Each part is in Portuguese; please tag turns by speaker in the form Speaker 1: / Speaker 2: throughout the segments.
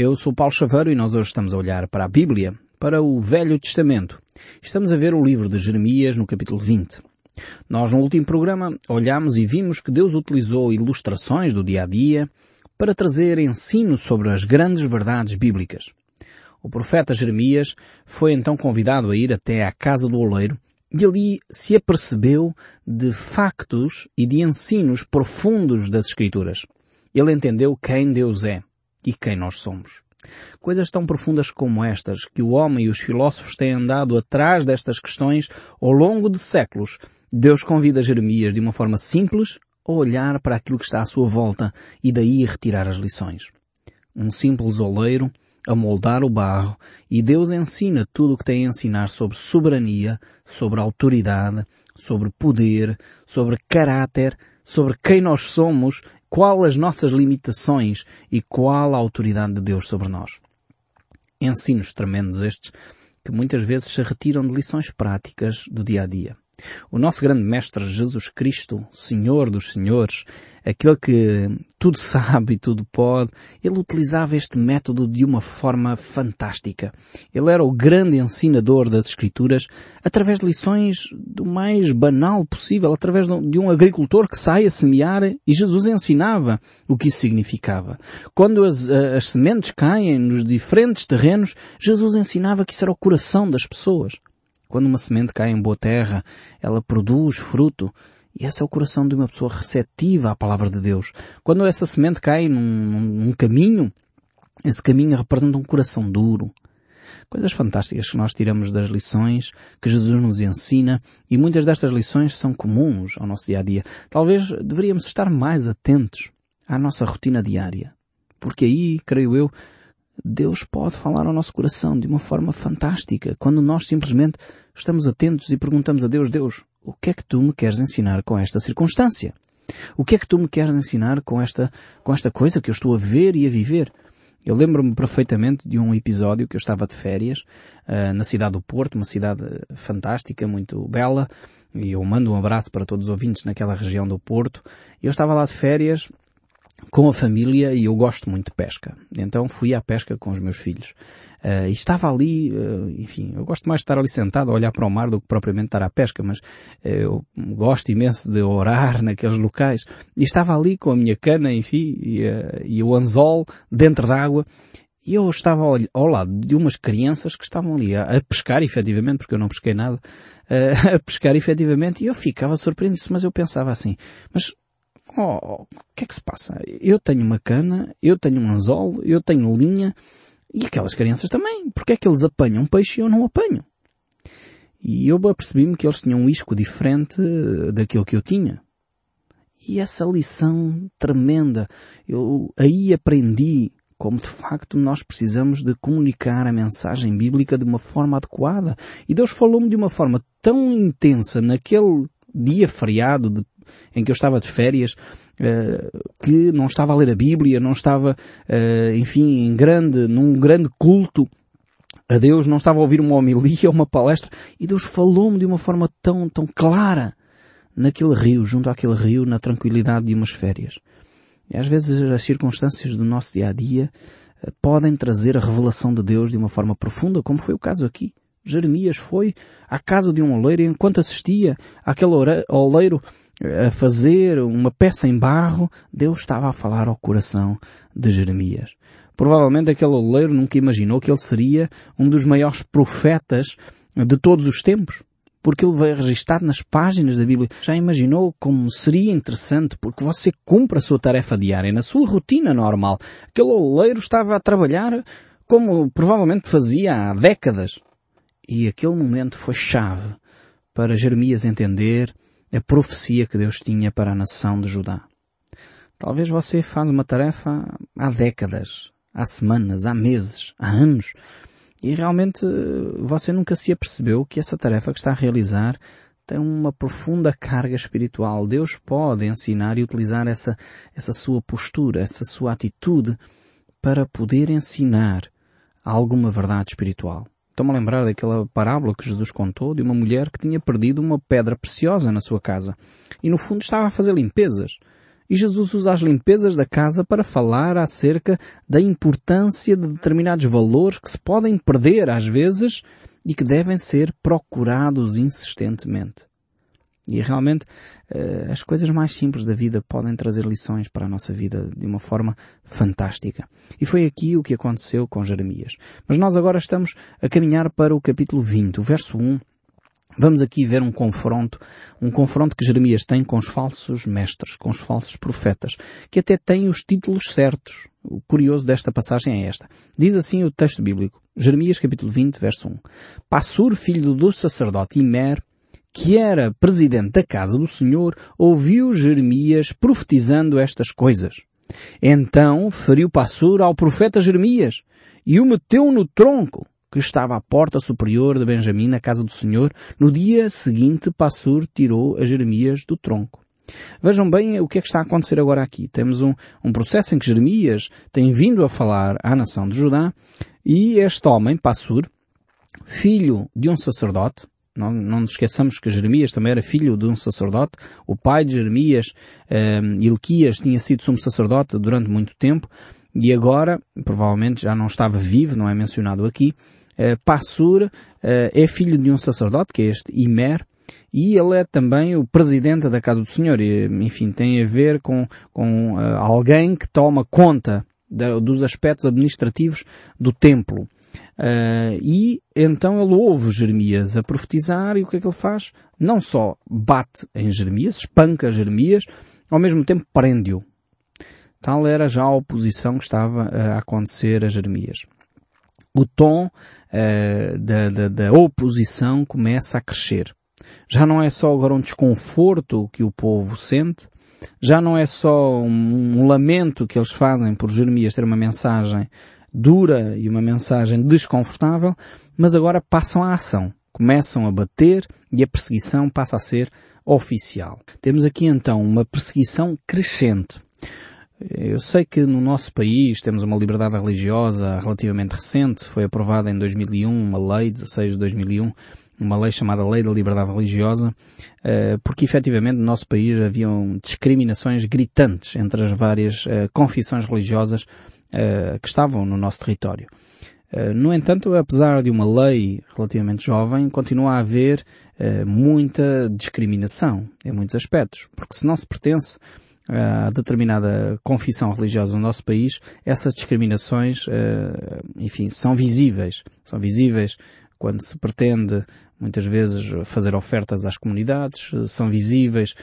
Speaker 1: Eu sou Paulo Chaveiro e nós hoje estamos a olhar para a Bíblia, para o Velho Testamento. Estamos a ver o livro de Jeremias no capítulo 20. Nós no último programa olhámos e vimos que Deus utilizou ilustrações do dia a dia para trazer ensino sobre as grandes verdades bíblicas. O profeta Jeremias foi então convidado a ir até à casa do oleiro e ali se apercebeu de factos e de ensinos profundos das Escrituras. Ele entendeu quem Deus é e quem nós somos. Coisas tão profundas como estas, que o homem e os filósofos têm andado atrás destas questões ao longo de séculos, Deus convida Jeremias de uma forma simples a olhar para aquilo que está à sua volta e daí retirar as lições. Um simples oleiro a moldar o barro e Deus ensina tudo o que tem a ensinar sobre soberania, sobre autoridade, sobre poder, sobre caráter, sobre quem nós somos qual as nossas limitações e qual a autoridade de Deus sobre nós. Ensinos tremendos estes que muitas vezes se retiram de lições práticas do dia a dia. O nosso grande Mestre Jesus Cristo, Senhor dos Senhores, aquele que tudo sabe e tudo pode, ele utilizava este método de uma forma fantástica. Ele era o grande ensinador das Escrituras através de lições do mais banal possível, através de um agricultor que sai a semear e Jesus ensinava o que isso significava. Quando as, as sementes caem nos diferentes terrenos, Jesus ensinava que isso era o coração das pessoas. Quando uma semente cai em boa terra, ela produz fruto. E esse é o coração de uma pessoa receptiva à palavra de Deus. Quando essa semente cai num, num caminho, esse caminho representa um coração duro. Coisas fantásticas que nós tiramos das lições que Jesus nos ensina e muitas destas lições são comuns ao nosso dia a dia. Talvez deveríamos estar mais atentos à nossa rotina diária. Porque aí, creio eu, Deus pode falar ao nosso coração de uma forma fantástica quando nós simplesmente estamos atentos e perguntamos a Deus, Deus, o que é que tu me queres ensinar com esta circunstância? O que é que tu me queres ensinar com esta, com esta coisa que eu estou a ver e a viver? Eu lembro-me perfeitamente de um episódio que eu estava de férias uh, na cidade do Porto, uma cidade fantástica, muito bela, e eu mando um abraço para todos os ouvintes naquela região do Porto. Eu estava lá de férias com a família e eu gosto muito de pesca. Então fui à pesca com os meus filhos. Uh, e estava ali, uh, enfim, eu gosto mais de estar ali sentado a olhar para o mar do que propriamente estar à pesca, mas uh, eu gosto imenso de orar naqueles locais. E estava ali com a minha cana, enfim, e, e o anzol dentro d'água. E eu estava ao, ao, lado de umas crianças que estavam ali a, a pescar, efetivamente, porque eu não pesquei nada, a pescar efetivamente, e eu ficava surpreendido, mas eu pensava assim, mas oh, o que é que se passa? Eu tenho uma cana, eu tenho um anzol, eu tenho linha, e aquelas crianças também. Porque é que eles apanham peixe e eu não apanho? E eu apercebi-me que eles tinham um isco diferente daquilo que eu tinha. E essa lição tremenda, eu aí aprendi como de facto nós precisamos de comunicar a mensagem bíblica de uma forma adequada. E Deus falou-me de uma forma tão intensa naquele dia feriado de em que eu estava de férias, uh, que não estava a ler a Bíblia, não estava, uh, enfim, em grande, num grande culto a Deus, não estava a ouvir uma homilia, uma palestra, e Deus falou-me de uma forma tão, tão clara naquele rio, junto àquele rio, na tranquilidade de umas férias. E às vezes as circunstâncias do nosso dia a dia uh, podem trazer a revelação de Deus de uma forma profunda, como foi o caso aqui. Jeremias foi à casa de um oleiro enquanto assistia àquele oleiro a fazer uma peça em barro, Deus estava a falar ao coração de Jeremias. Provavelmente aquele oleiro nunca imaginou que ele seria um dos maiores profetas de todos os tempos, porque ele veio registrar nas páginas da Bíblia. Já imaginou como seria interessante porque você cumpre a sua tarefa diária, na sua rotina normal. Aquele oleiro estava a trabalhar como provavelmente fazia há décadas. E aquele momento foi chave para Jeremias entender a profecia que Deus tinha para a nação de Judá. Talvez você faz uma tarefa há décadas, há semanas, há meses, há anos, e realmente você nunca se apercebeu que essa tarefa que está a realizar tem uma profunda carga espiritual. Deus pode ensinar e utilizar essa, essa sua postura, essa sua atitude para poder ensinar alguma verdade espiritual. Estou-me a lembrar daquela parábola que Jesus contou de uma mulher que tinha perdido uma pedra preciosa na sua casa. E no fundo estava a fazer limpezas. E Jesus usa as limpezas da casa para falar acerca da importância de determinados valores que se podem perder às vezes e que devem ser procurados insistentemente. E realmente eh, as coisas mais simples da vida podem trazer lições para a nossa vida de uma forma fantástica. E foi aqui o que aconteceu com Jeremias. Mas nós agora estamos a caminhar para o capítulo 20, o verso 1 Vamos aqui ver um confronto, um confronto que Jeremias tem com os falsos mestres, com os falsos profetas, que até têm os títulos certos. O curioso desta passagem é esta. Diz assim o texto bíblico, Jeremias capítulo 20, verso 1. Passur, filho do sacerdote Imer, que era presidente da casa do Senhor, ouviu Jeremias profetizando estas coisas. Então feriu Passur ao profeta Jeremias e o meteu no tronco que estava à porta superior de Benjamim, na casa do Senhor, no dia seguinte Passur tirou a Jeremias do tronco. Vejam bem o que é que está a acontecer agora aqui. Temos um, um processo em que Jeremias tem vindo a falar à nação de Judá e este homem, Passur, filho de um sacerdote, não, não nos esqueçamos que Jeremias também era filho de um sacerdote. O pai de Jeremias, um, Ilquias, tinha sido sumo sacerdote durante muito tempo e agora, provavelmente já não estava vivo, não é mencionado aqui, uh, Passur uh, é filho de um sacerdote, que é este Imer, e ele é também o presidente da Casa do Senhor. E, enfim, tem a ver com, com uh, alguém que toma conta da, dos aspectos administrativos do templo. Uh, e então ele ouve Jeremias a profetizar e o que é que ele faz? Não só bate em Jeremias, espanca Jeremias, ao mesmo tempo prende-o. Tal era já a oposição que estava a acontecer a Jeremias o tom uh, da, da, da oposição começa a crescer. Já não é só agora um desconforto que o povo sente, já não é só um, um, lamento que eles fazem por Jeremias ter uma mensagem dura e uma mensagem desconfortável, mas agora passam à ação. Começam a bater e a perseguição passa a ser oficial. Temos aqui então uma perseguição crescente. Eu sei que no nosso país temos uma liberdade religiosa relativamente recente, foi aprovada em 2001 uma lei, 16 de 2001, uma lei chamada Lei da Liberdade Religiosa, eh, porque efetivamente no nosso país haviam discriminações gritantes entre as várias eh, confissões religiosas eh, que estavam no nosso território. No entanto, apesar de uma lei relativamente jovem, continua a haver muita discriminação em muitos aspectos, porque se não se pertence a determinada confissão religiosa no nosso país, essas discriminações, enfim, são visíveis. São visíveis quando se pretende, muitas vezes, fazer ofertas às comunidades, são visíveis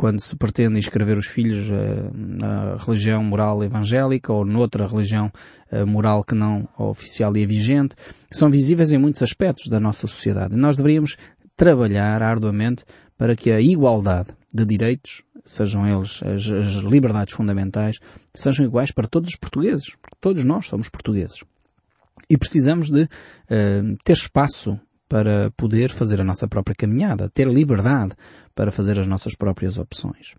Speaker 1: quando se pretende inscrever os filhos eh, na religião moral evangélica ou noutra religião eh, moral que não oficial e vigente, são visíveis em muitos aspectos da nossa sociedade. E nós deveríamos trabalhar arduamente para que a igualdade de direitos sejam eles as, as liberdades fundamentais, sejam iguais para todos os portugueses, porque todos nós somos portugueses. E precisamos de uh, ter espaço para poder fazer a nossa própria caminhada, ter liberdade para fazer as nossas próprias opções.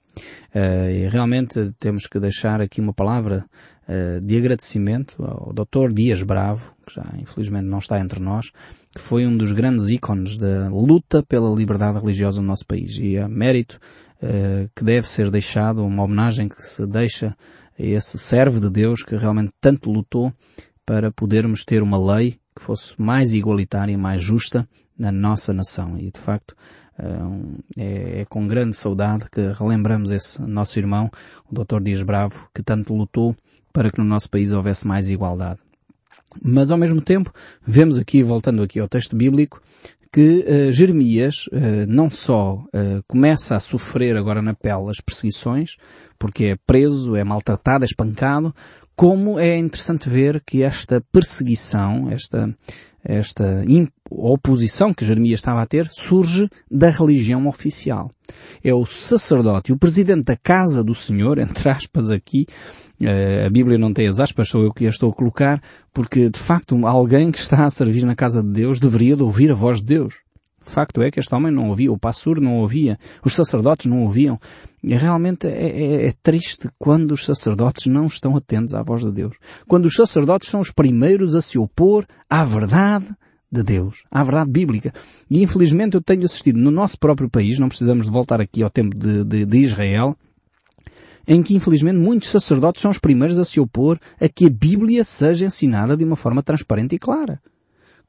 Speaker 1: Uh, e realmente temos que deixar aqui uma palavra uh, de agradecimento ao Dr. Dias Bravo, que já infelizmente não está entre nós, que foi um dos grandes ícones da luta pela liberdade religiosa no nosso país. E a mérito uh, que deve ser deixado, uma homenagem que se deixa a esse servo de Deus que realmente tanto lutou para podermos ter uma lei que fosse mais igualitária e mais justa na nossa nação. E de facto eh, é, é, com grande saudade que relembramos esse nosso irmão, o Dr. Dias Bravo, que tanto lutou para que no nosso país houvesse mais igualdade. Mas ao mesmo tempo, vemos aqui, voltando aqui ao texto bíblico, que uh, Jeremias uh, não só uh, começa a sofrer agora na pele as perseguições, porque é preso, é maltratado, é espancado, como é interessante ver que esta perseguição, esta, esta oposição que Jeremias estava a ter, surge da religião oficial. É o sacerdote, o presidente da casa do Senhor, entre aspas aqui, a Bíblia não tem as aspas, sou eu que a estou a colocar, porque de facto alguém que está a servir na casa de Deus deveria de ouvir a voz de Deus. Facto é que este homem não ouvia, o pastor não ouvia, os sacerdotes não ouviam. E realmente é, é, é, triste quando os sacerdotes não estão atentos à voz de Deus. Quando os sacerdotes são os primeiros a se opor à verdade de Deus, à verdade bíblica. E infelizmente eu tenho assistido no nosso próprio país, não precisamos de voltar aqui ao tempo de, de, de Israel, em que infelizmente muitos sacerdotes são os primeiros a se opor a que a Bíblia seja ensinada de uma forma transparente e clara.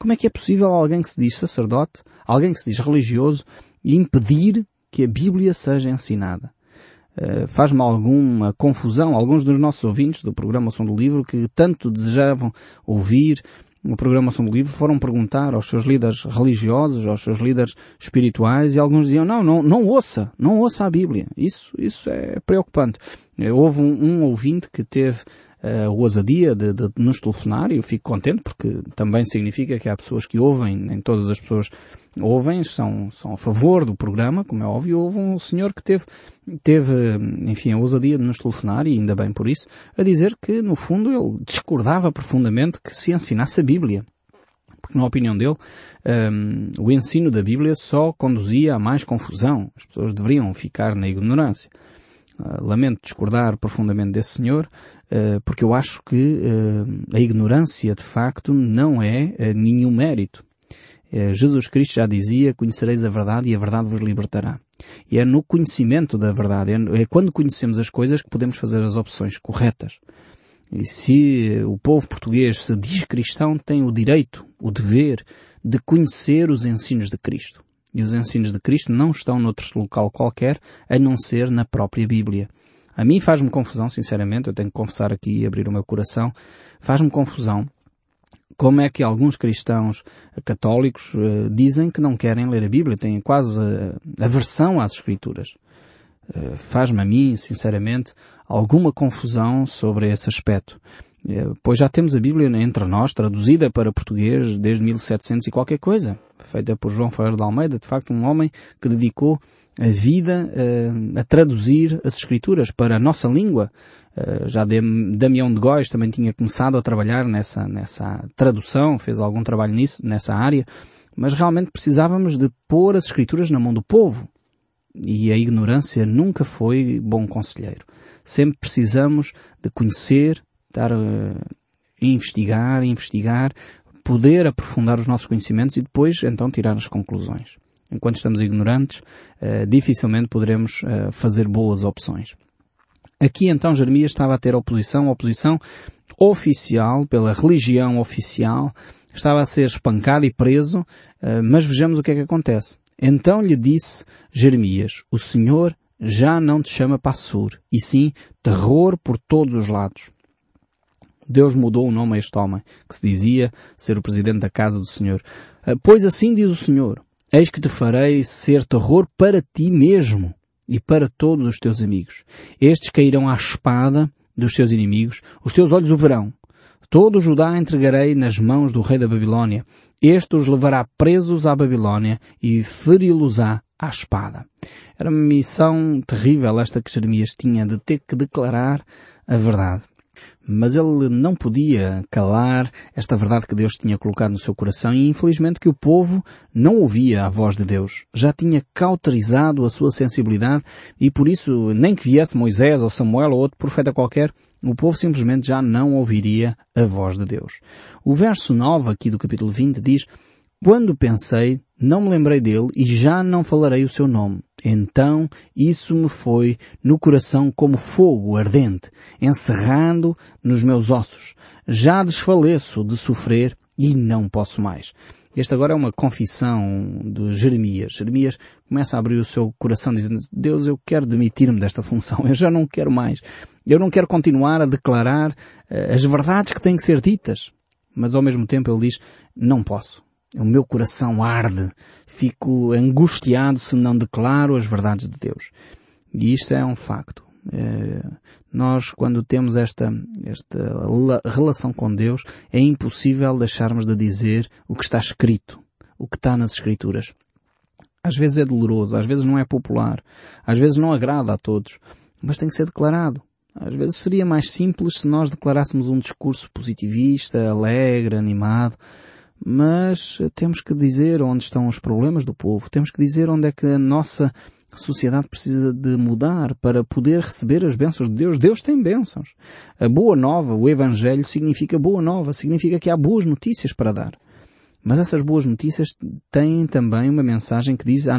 Speaker 1: Como é que é possível alguém que se diz sacerdote, alguém que se diz religioso, impedir que a Bíblia seja ensinada? Uh, Faz-me alguma confusão alguns dos nossos ouvintes do programa Som do Livro que tanto desejavam ouvir no programa Som do Livro foram perguntar aos seus líderes religiosos, aos seus líderes espirituais, e alguns diziam, não, não, não ouça, não ouça a Bíblia. Isso, isso é preocupante. Eh, houve um, um ouvinte que teve uh, ousadia de, de, nos telefonar e eu fico contente porque também significa que há pessoas que ouvem, nem todas as pessoas ouvem, são, são a favor do programa, como é óbvio. Houve um senhor que teve, teve, enfim, a ousadia de nos telefonar e ainda bem por isso, a dizer que no fundo ele discordava profundamente que se ensinasse a Bíblia porque na opinião dele um, o ensino da Bíblia só conduzia a mais confusão. As pessoas deveriam ficar na ignorância. Uh, lamento discordar profundamente desse senhor, eh, porque eu acho que eh, a ignorância de facto não é nenhum mérito. Jesus Cristo já dizia, conhecereis a verdade e a verdade vos libertará. E é no conhecimento da verdade, é, é quando conhecemos as coisas que podemos fazer as opções corretas. E se o povo português se diz cristão, tem o direito, o dever de conhecer os ensinos de Cristo. E os ensinos de Cristo não estão noutro local qualquer, a não ser na própria Bíblia. A mim faz-me confusão, sinceramente, eu tenho que confessar aqui e abrir o meu coração, faz-me confusão como é que alguns cristãos católicos uh, dizem que não querem ler a Bíblia, têm quase uh, aversão às Escrituras. Uh, Faz-me a mim, sinceramente, alguma confusão sobre esse aspecto. Pois já temos a Bíblia entre nós, traduzida para português desde 1700 e qualquer coisa, feita por João Ferreira de Almeida, de facto um homem que dedicou a vida uh, a traduzir as escrituras para a nossa língua. Uh, já Damião de Góis também tinha começado a trabalhar nessa, nessa tradução, fez algum trabalho nisso, nessa área, mas realmente precisávamos de pôr as escrituras na mão do povo. E a ignorância nunca foi bom conselheiro. Sempre precisamos de conhecer, estar uh, investigar, investigar, poder aprofundar os nossos conhecimentos e depois então tirar as conclusões enquanto estamos ignorantes, uh, dificilmente poderemos uh, fazer boas opções. Aqui então Jeremias estava a ter oposição, oposição oficial, pela religião oficial, estava a ser espancado e preso, mas vejamos o que é que acontece. Então lhe disse Jeremias, o Senhor já não te chama Passur, e sim terror por todos os lados. Deus mudou o nome a este homem, que se dizia ser o presidente da casa do Senhor. Pois assim diz o Senhor, Eis que te farei ser terror para ti mesmo e para todos os teus amigos. Estes cairão à espada dos teus inimigos, os teus olhos o verão. Todo o Judá entregarei nas mãos do rei da Babilônia. Este os levará presos à Babilônia e feri-los-á à espada. Era uma missão terrível esta que Jeremias tinha de ter que declarar a verdade. Mas ele não podia calar esta verdade que Deus tinha colocado no seu coração e infelizmente que o povo não ouvia a voz de Deus. Já tinha cauterizado a sua sensibilidade e por isso, nem que viesse Moisés ou Samuel ou outro profeta qualquer, o povo simplesmente já não ouviria a voz de Deus. O verso 9 aqui do capítulo 20 diz quando pensei, não me lembrei dele e já não falarei o seu nome. Então isso me foi no coração como fogo ardente, encerrando nos meus ossos. Já desfaleço de sofrer e não posso mais. Este agora é uma confissão de Jeremias. Jeremias começa a abrir o seu coração dizendo, Deus, eu quero demitir-me desta função. Eu já não quero mais. Eu não quero continuar a declarar uh, as verdades que têm que ser ditas. Mas ao mesmo tempo ele diz, não posso o meu coração arde, fico angustiado se não declaro as verdades de Deus. E isto é um facto. É, nós, quando temos esta, esta relação com Deus, é impossível deixarmos de dizer o que está escrito, o que está nas Escrituras. Às vezes é doloroso, às vezes não é popular, às vezes não agrada a todos, mas tem que ser declarado. Às vezes seria mais simples se nós declarássemos um discurso positivista, alegre, animado, mas temos que dizer onde estão os problemas do povo, temos que dizer onde é que a nossa sociedade precisa de mudar para poder receber as bênçãos de Deus. Deus tem bênçãos. A boa nova, o Evangelho, significa boa nova, significa que há boas notícias para dar. Mas essas boas notícias têm também uma mensagem que diz há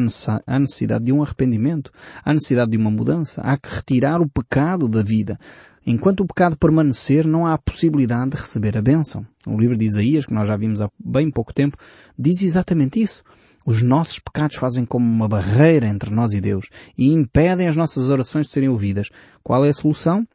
Speaker 1: necessidade de um arrependimento, há necessidade de uma mudança, há que retirar o pecado da vida. Enquanto o pecado permanecer, não há possibilidade de receber a bênção. O livro de Isaías, que nós já vimos há bem pouco tempo, diz exatamente isso. Os nossos pecados fazem como uma barreira entre nós e Deus e impedem as nossas orações de serem ouvidas. Qual é a solução?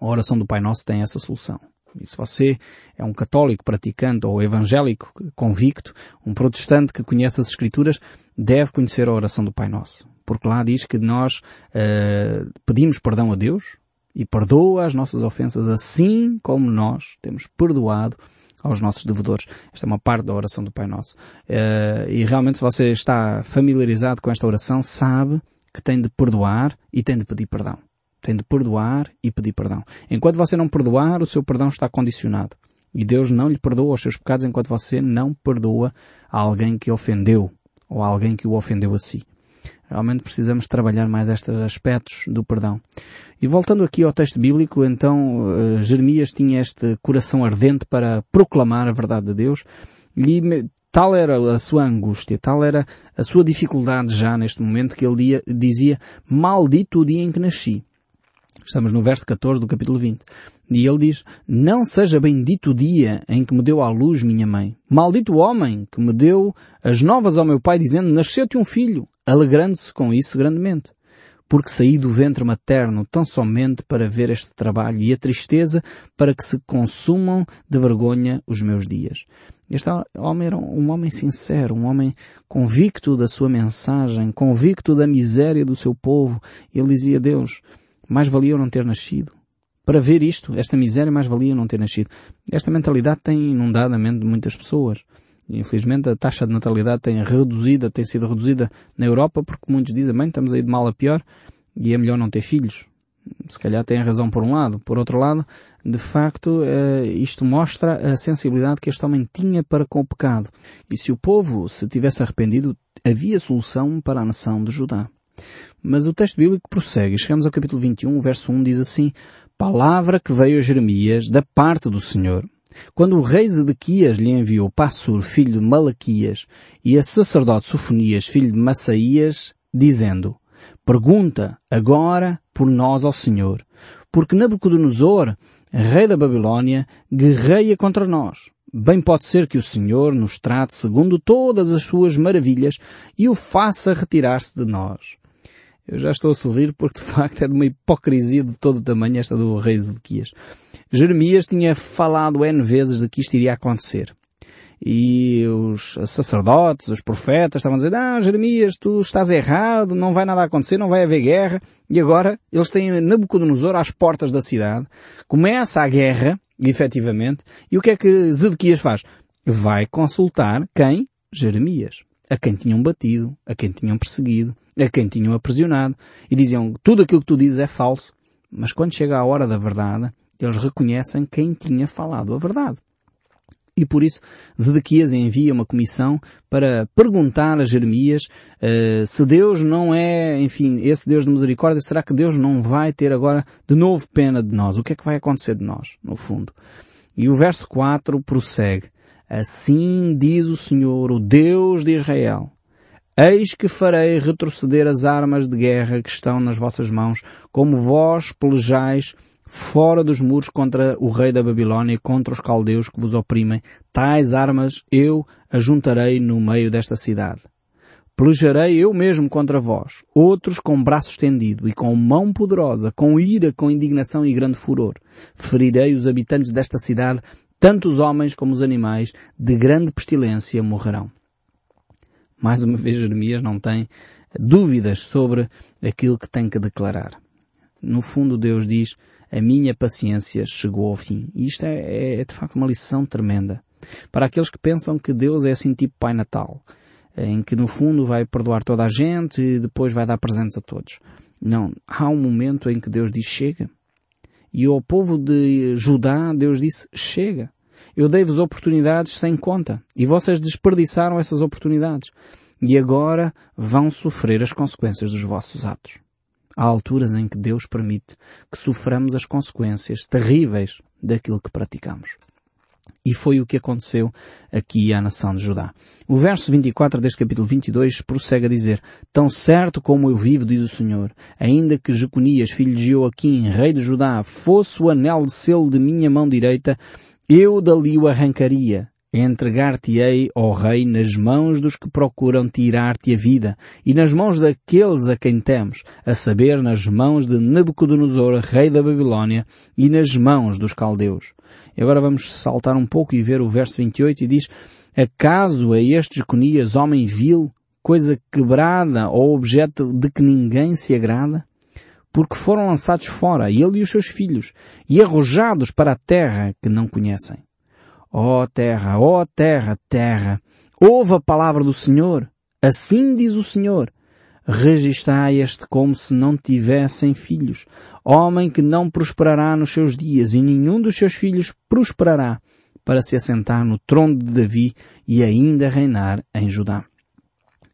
Speaker 1: A oração do Pai Nosso tem essa solução. E se você é um católico praticante ou evangélico convicto, um protestante que conhece as Escrituras, deve conhecer a oração do Pai Nosso. Porque lá diz que nós uh, pedimos perdão a Deus e perdoa as nossas ofensas assim como nós temos perdoado aos nossos devedores. Esta é uma parte da oração do Pai Nosso. Uh, e realmente se você está familiarizado com esta oração, sabe que tem de perdoar e tem de pedir perdão. Tem de perdoar e pedir perdão. Enquanto você não perdoar, o seu perdão está condicionado. E Deus não lhe perdoa os seus pecados enquanto você não perdoa a alguém que ofendeu ou a alguém que o ofendeu a si. Realmente precisamos trabalhar mais estes aspectos do perdão. E voltando aqui ao texto bíblico, então uh, Jeremias tinha este coração ardente para proclamar a verdade de Deus e tal era a sua angústia, tal era a sua dificuldade já neste momento que ele dizia, maldito o dia em que nasci. Estamos no verso 14 do capítulo 20. E ele diz, não seja bendito o dia em que me deu à luz minha mãe. Maldito o homem que me deu as novas ao meu pai dizendo, nasceu-te um filho, alegrando-se com isso grandemente. Porque saí do ventre materno tão somente para ver este trabalho e a tristeza para que se consumam de vergonha os meus dias. Este homem era um homem sincero, um homem convicto da sua mensagem, convicto da miséria do seu povo. Ele dizia, Deus, mais valia eu não ter nascido. Para ver isto, esta miséria, mais valia eu não ter nascido. Esta mentalidade tem inundado a mente de muitas pessoas. Infelizmente a taxa de natalidade tem reduzida, tem sido reduzida na Europa porque muitos dizem, bem, estamos aí de mal a pior e é melhor não ter filhos. Se calhar tem razão por um lado. Por outro lado, de facto, eh, isto mostra a sensibilidade que este homem tinha para com o pecado. E se o povo se tivesse arrependido, havia solução para a nação de Judá. Mas o texto bíblico prossegue. Chegamos ao capítulo 21, o verso 1 diz assim, Palavra que veio a Jeremias da parte do Senhor. Quando o rei Zedequias lhe enviou Passur, filho de Malaquias, e a sacerdote Sofonias, filho de Massaías, dizendo, Pergunta agora por nós ao Senhor, porque Nabucodonosor, rei da Babilônia, guerreia contra nós. Bem pode ser que o Senhor nos trate segundo todas as suas maravilhas e o faça retirar-se de nós. Eu já estou a sorrir porque de facto é de uma hipocrisia de todo o tamanho esta do rei Zedequias. Jeremias tinha falado N vezes de que isto iria acontecer. E os sacerdotes, os profetas estavam a dizer, ah, Jeremias, tu estás errado, não vai nada acontecer, não vai haver guerra. E agora eles têm Nabucodonosor às portas da cidade. Começa a guerra, efetivamente, e o que é que Zedequias faz? Vai consultar quem? Jeremias a quem tinham batido, a quem tinham perseguido, a quem tinham aprisionado, e diziam tudo aquilo que tu dizes é falso. Mas quando chega a hora da verdade, eles reconhecem quem tinha falado a verdade. E por isso Zedequias envia uma comissão para perguntar a Jeremias uh, se Deus não é, enfim, esse Deus de misericórdia, será que Deus não vai ter agora de novo pena de nós? O que é que vai acontecer de nós, no fundo? E o verso 4 prossegue. Assim diz o Senhor, o Deus de Israel. Eis que farei retroceder as armas de guerra que estão nas vossas mãos, como vós pelejais fora dos muros contra o rei da Babilônia, contra os caldeus que vos oprimem. Tais armas eu ajuntarei no meio desta cidade. Pelejarei eu mesmo contra vós, outros com braço estendido e com mão poderosa, com ira, com indignação e grande furor. Ferirei os habitantes desta cidade tanto os homens como os animais, de grande pestilência morrerão. Mais uma vez Jeremias não tem dúvidas sobre aquilo que tem que declarar. No fundo Deus diz, a minha paciência chegou ao fim. E isto é, é, é de facto uma lição tremenda. Para aqueles que pensam que Deus é assim tipo Pai Natal, em que no fundo vai perdoar toda a gente e depois vai dar presentes a todos. Não, há um momento em que Deus diz chega. E ao povo de Judá, Deus disse, chega. Eu dei-vos oportunidades sem conta. E vocês desperdiçaram essas oportunidades. E agora vão sofrer as consequências dos vossos atos. Há alturas em que Deus permite que soframos as consequências terríveis daquilo que praticamos. E foi o que aconteceu aqui à nação de Judá. O verso 24 deste capítulo 22 prossegue a dizer, Tão certo como eu vivo, diz o Senhor, ainda que Jeconias, filho de Joaquim, rei de Judá, fosse o anel de selo de minha mão direita, eu dali o arrancaria, entregar-te-ei, ó Rei, nas mãos dos que procuram tirar-te a vida, e nas mãos daqueles a quem temos, a saber, nas mãos de Nabucodonosor, rei da Babilónia, e nas mãos dos caldeus. E agora vamos saltar um pouco e ver o verso 28 e diz, Acaso é este Jeconias, homem vil, coisa quebrada ou objeto de que ninguém se agrada? Porque foram lançados fora, ele e os seus filhos, e arrojados para a terra que não conhecem. Ó oh, terra, ó oh, terra, terra, ouve a palavra do Senhor. Assim diz o Senhor. Registai este como se não tivessem filhos. Homem que não prosperará nos seus dias e nenhum dos seus filhos prosperará para se assentar no trono de Davi e ainda reinar em Judá.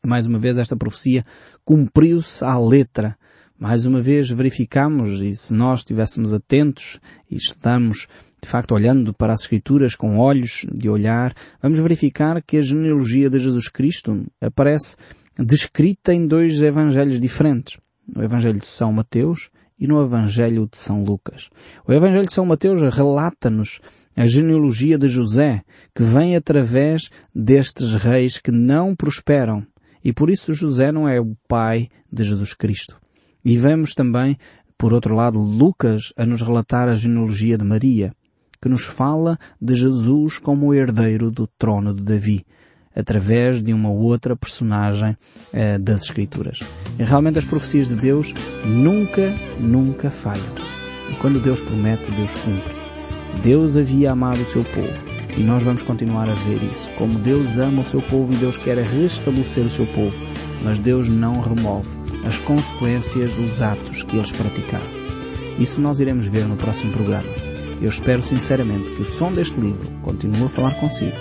Speaker 1: Mais uma vez esta profecia cumpriu-se à letra mais uma vez verificamos, e se nós estivéssemos atentos e estamos, de facto, olhando para as Escrituras com olhos de olhar, vamos verificar que a genealogia de Jesus Cristo aparece descrita em dois evangelhos diferentes. No Evangelho de São Mateus e no Evangelho de São Lucas. O Evangelho de São Mateus relata-nos a genealogia de José, que vem através destes reis que não prosperam. E por isso José não é o pai de Jesus Cristo. E vemos também, por outro lado, Lucas a nos relatar a genealogia de Maria, que nos fala de Jesus como o herdeiro do trono de Davi, através de uma outra personagem eh, das Escrituras. E realmente as profecias de Deus nunca, nunca falham. E quando Deus promete, Deus cumpre. Deus havia amado o seu povo. E nós vamos continuar a ver isso. Como Deus ama o seu povo e Deus quer restabelecer o seu povo. Mas Deus não remove as consequências dos atos que eles praticaram. Isso nós iremos ver no próximo programa. Eu espero sinceramente que o som deste livro continue a falar consigo,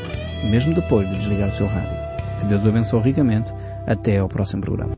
Speaker 1: mesmo depois de desligar o seu rádio. Que Deus o abençoe ricamente. Até ao próximo programa.